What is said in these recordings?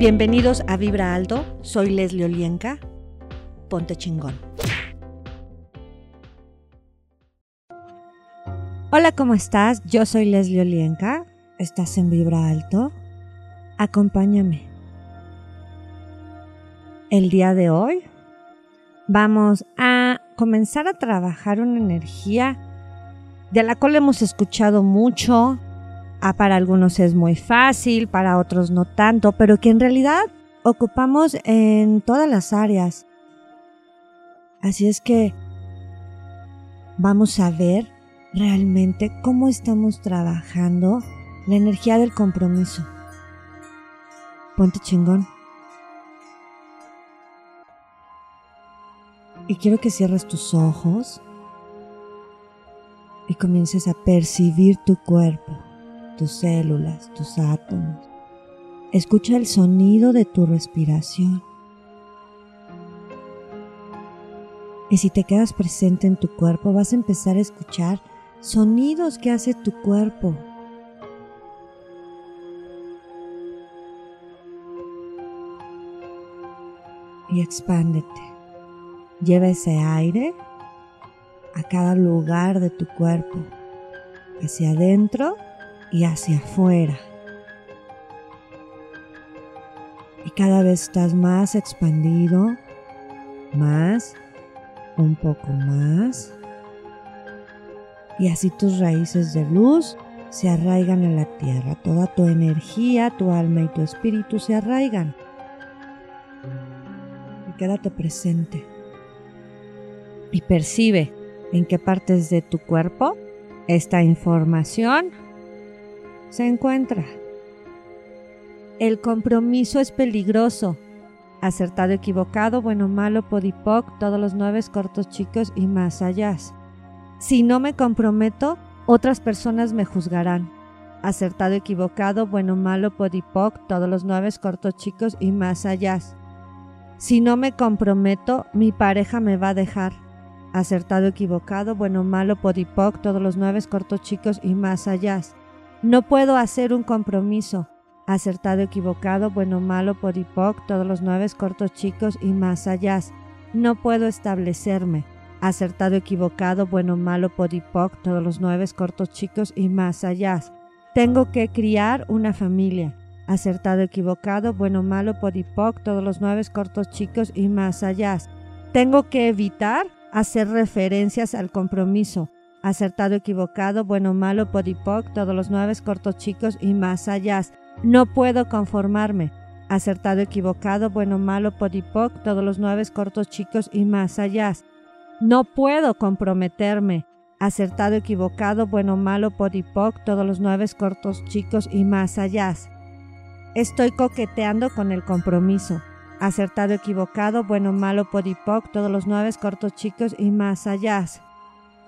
Bienvenidos a Vibra Alto, soy Leslie Olienka. Ponte chingón. Hola, ¿cómo estás? Yo soy Leslie Olienka. ¿Estás en Vibra Alto? Acompáñame. El día de hoy vamos a comenzar a trabajar una energía de la cual hemos escuchado mucho, Ah, para algunos es muy fácil, para otros no tanto, pero que en realidad ocupamos en todas las áreas. Así es que vamos a ver realmente cómo estamos trabajando la energía del compromiso. Ponte chingón. Y quiero que cierres tus ojos y comiences a percibir tu cuerpo tus células, tus átomos. Escucha el sonido de tu respiración. Y si te quedas presente en tu cuerpo, vas a empezar a escuchar sonidos que hace tu cuerpo. Y expándete. Lleva ese aire a cada lugar de tu cuerpo, hacia adentro y hacia afuera. Y cada vez estás más expandido, más, un poco más. Y así tus raíces de luz se arraigan a la tierra. Toda tu energía, tu alma y tu espíritu se arraigan. Y quédate presente. Y percibe en qué partes de tu cuerpo esta información se encuentra. El compromiso es peligroso. Acertado, equivocado, bueno, malo, podipoc, todos los nueve cortos chicos y más allá. Si no me comprometo, otras personas me juzgarán. Acertado, equivocado, bueno, malo, podipoc, todos los nueve cortos chicos y más allá. Si no me comprometo, mi pareja me va a dejar. Acertado, equivocado, bueno, malo, podipoc, todos los nueve cortos chicos y más allá. No puedo hacer un compromiso. Acertado, equivocado, bueno, malo, podipoc, todos los nueve cortos chicos y más allá. No puedo establecerme. Acertado, equivocado, bueno, malo, podipoc, todos los nueve cortos chicos y más allá. Tengo que criar una familia. Acertado, equivocado, bueno, malo, podipoc, todos los nueve cortos chicos y más allá. Tengo que evitar hacer referencias al compromiso acertado, equivocado, bueno, malo, podipoc, todos los nueve cortos chicos y más allá. No puedo conformarme. Acertado, equivocado, bueno, malo, podipoc, todos los nueve cortos chicos y más allá. No puedo comprometerme. Acertado, equivocado, bueno, malo, podipoc, todos los nueve cortos chicos y más allá. Estoy coqueteando con el compromiso. Acertado, equivocado, bueno, malo, podipoc, todos los nueve cortos chicos y más allá.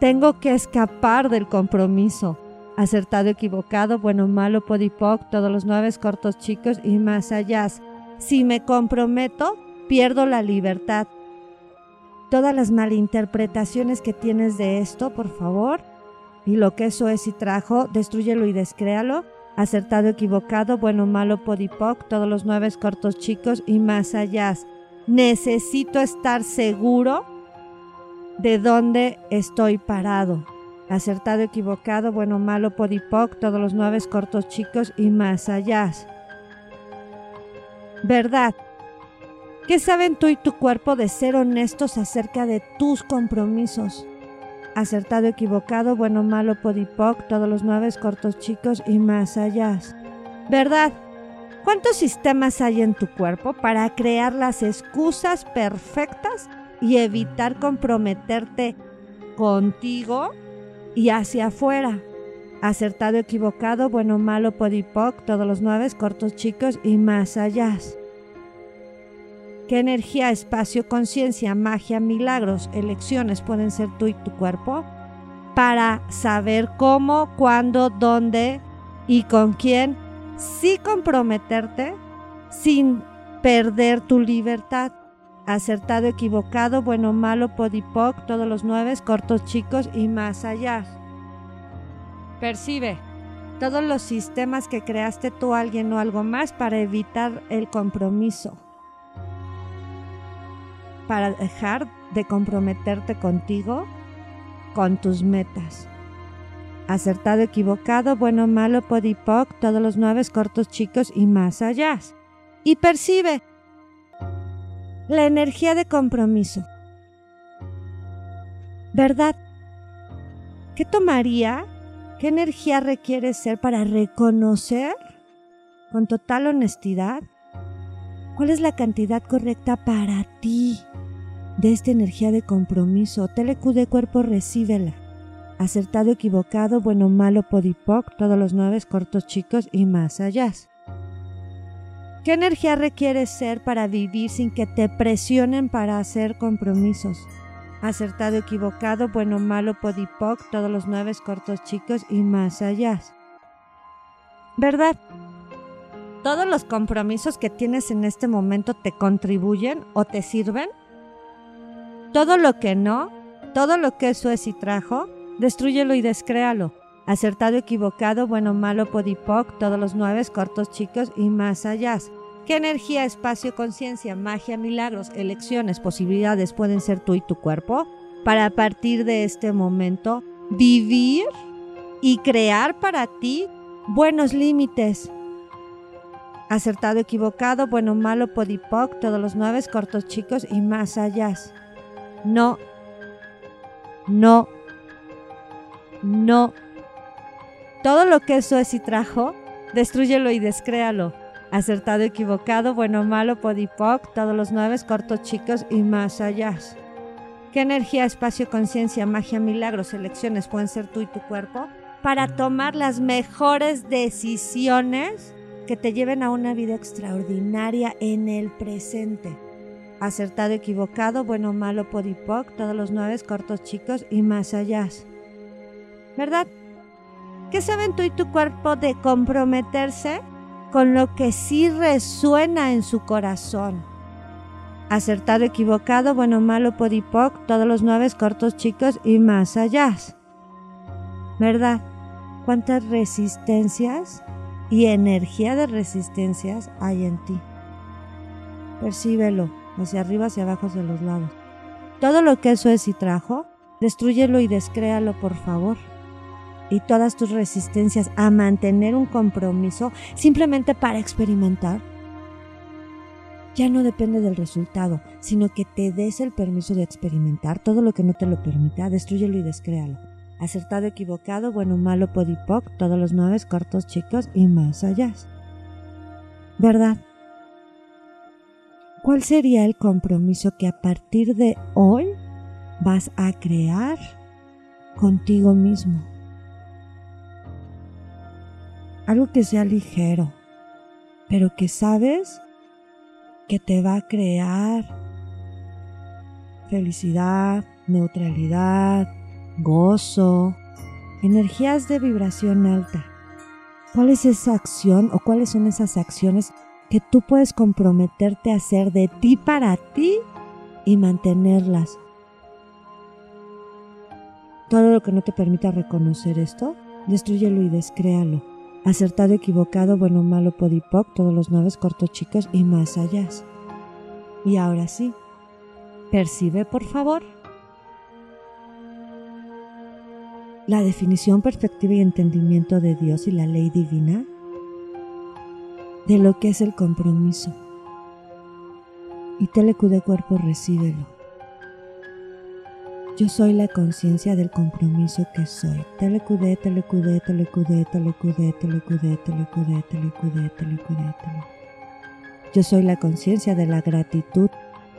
Tengo que escapar del compromiso. Acertado, equivocado, bueno, malo, podipoc, todos los nueve cortos chicos y más allá. Si me comprometo, pierdo la libertad. Todas las malinterpretaciones que tienes de esto, por favor, y lo que eso es y trajo, destruyelo y descréalo. Acertado, equivocado, bueno, malo, podipoc, todos los nueve cortos chicos y más allá. Necesito estar seguro de dónde estoy parado. Acertado, equivocado, bueno, malo, podipoc, todos los nueve cortos chicos y más allá. Verdad. ¿Qué saben tú y tu cuerpo de ser honestos acerca de tus compromisos? Acertado, equivocado, bueno, malo, podipoc, todos los nueve cortos chicos y más allá. ¿Verdad? ¿Cuántos sistemas hay en tu cuerpo para crear las excusas perfectas y evitar comprometerte contigo y hacia afuera. Acertado, equivocado, bueno, malo, podipoc, todos los nueve, cortos, chicos y más allá. ¿Qué energía, espacio, conciencia, magia, milagros, elecciones pueden ser tú y tu cuerpo? Para saber cómo, cuándo, dónde y con quién sí comprometerte sin perder tu libertad acertado, equivocado, bueno, malo, podipoc, todos los nueve, cortos, chicos y más allá. Percibe todos los sistemas que creaste tú, alguien o algo más para evitar el compromiso, para dejar de comprometerte contigo, con tus metas. Acertado, equivocado, bueno, malo, podipoc, todos los nueve cortos, chicos y más allá. Y percibe la energía de compromiso. ¿Verdad? ¿Qué tomaría ¿Qué energía requiere ser para reconocer con total honestidad cuál es la cantidad correcta para ti de esta energía de compromiso? TLQ de cuerpo, recíbela. Acertado, equivocado, bueno, malo, podipoc, todos los nueve cortos, chicos y más allá. ¿Qué energía requiere ser para vivir sin que te presionen para hacer compromisos? acertado, equivocado, bueno, malo, podipoc, todos los nueve cortos chicos y más allá. ¿Verdad? ¿Todos los compromisos que tienes en este momento te contribuyen o te sirven? Todo lo que no, todo lo que eso es y trajo, destruyelo y descréalo. Acertado, equivocado, bueno, malo, podipoc, todos los nueve cortos chicos y más allá. ¿Qué energía, espacio, conciencia, magia, milagros, elecciones, posibilidades pueden ser tú y tu cuerpo para a partir de este momento vivir y crear para ti buenos límites? Acertado, equivocado, bueno, malo, podipoc, todos los nueve cortos, chicos y más allá. No, no, no. Todo lo que eso es y trajo, destruyelo y descréalo acertado, equivocado, bueno, malo, podipoc, todos los nueve, cortos, chicos y más allá. ¿Qué energía, espacio, conciencia, magia, milagros, elecciones pueden ser tú y tu cuerpo para tomar las mejores decisiones que te lleven a una vida extraordinaria en el presente? Acertado, equivocado, bueno, malo, podipoc, todos los nueve, cortos, chicos y más allá. ¿Verdad? ¿Qué saben tú y tu cuerpo de comprometerse con lo que sí resuena en su corazón. Acertado, equivocado, bueno, malo, podipoc, todos los nueve cortos, chicos y más allá. ¿Verdad? ¿Cuántas resistencias y energía de resistencias hay en ti? Percíbelo, hacia arriba, hacia abajo, hacia los lados. Todo lo que eso es y trajo, destruyelo y descréalo, por favor y todas tus resistencias a mantener un compromiso simplemente para experimentar, ya no depende del resultado, sino que te des el permiso de experimentar todo lo que no te lo permita, destruyelo y descréalo. Acertado, equivocado, bueno, malo, podipoc, todos los nueve cortos, chicos y más allá. ¿Verdad? ¿Cuál sería el compromiso que a partir de hoy vas a crear contigo mismo? Algo que sea ligero, pero que sabes que te va a crear felicidad, neutralidad, gozo, energías de vibración alta. ¿Cuál es esa acción o cuáles son esas acciones que tú puedes comprometerte a hacer de ti para ti y mantenerlas? Todo lo que no te permita reconocer esto, destruyelo y descréalo acertado, equivocado, bueno, malo, podipoc, todos los nueve cortos chicos y más allá. Y ahora sí, percibe por favor la definición perspectiva y entendimiento de Dios y la ley divina de lo que es el compromiso. Y telecu de cuerpo recíbelo. Yo soy la conciencia del compromiso que soy. Telecudé, telecudé, telecudé, telecudé, telecudé, telecudé, telecudé, telecudé, Yo soy la conciencia de la gratitud,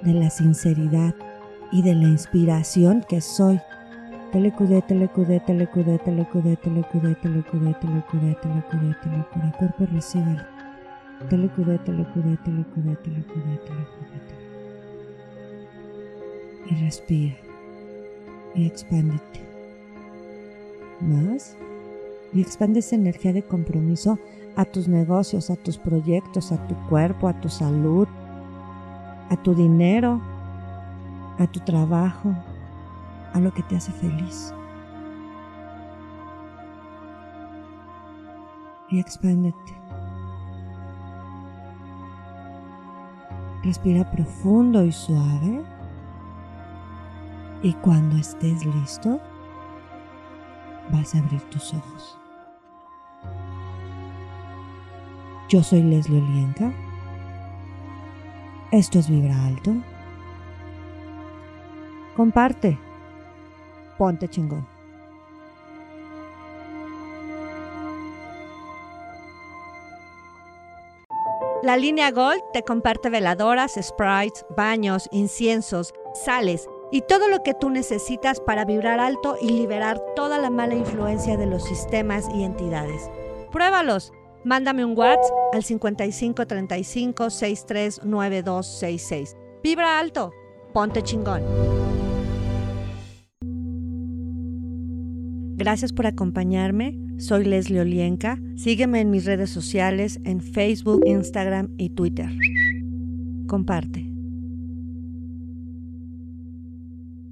de la sinceridad y de la inspiración que soy. Telecudé, telecudé, telecudé, telecudé, telecudé, telecudé, telecudé, telecudé, telecudé. Cuerpo recibe. Telecudé, telecudé, telecudé, telecudé, telecudé. Y respira y expándete. Más y expande esa energía de compromiso a tus negocios, a tus proyectos, a tu cuerpo, a tu salud, a tu dinero, a tu trabajo, a lo que te hace feliz. y expándete. Respira profundo y suave. Y cuando estés listo, vas a abrir tus ojos. Yo soy Leslie Olienka. Esto es Vibra Alto. Comparte. Ponte chingón. La línea Gold te comparte veladoras, sprites, baños, inciensos, sales y todo lo que tú necesitas para vibrar alto y liberar toda la mala influencia de los sistemas y entidades. Pruébalos. Mándame un WhatsApp al 5535 639266. Vibra alto. Ponte chingón. Gracias por acompañarme. Soy Leslie Olienka. Sígueme en mis redes sociales en Facebook, Instagram y Twitter. Comparte.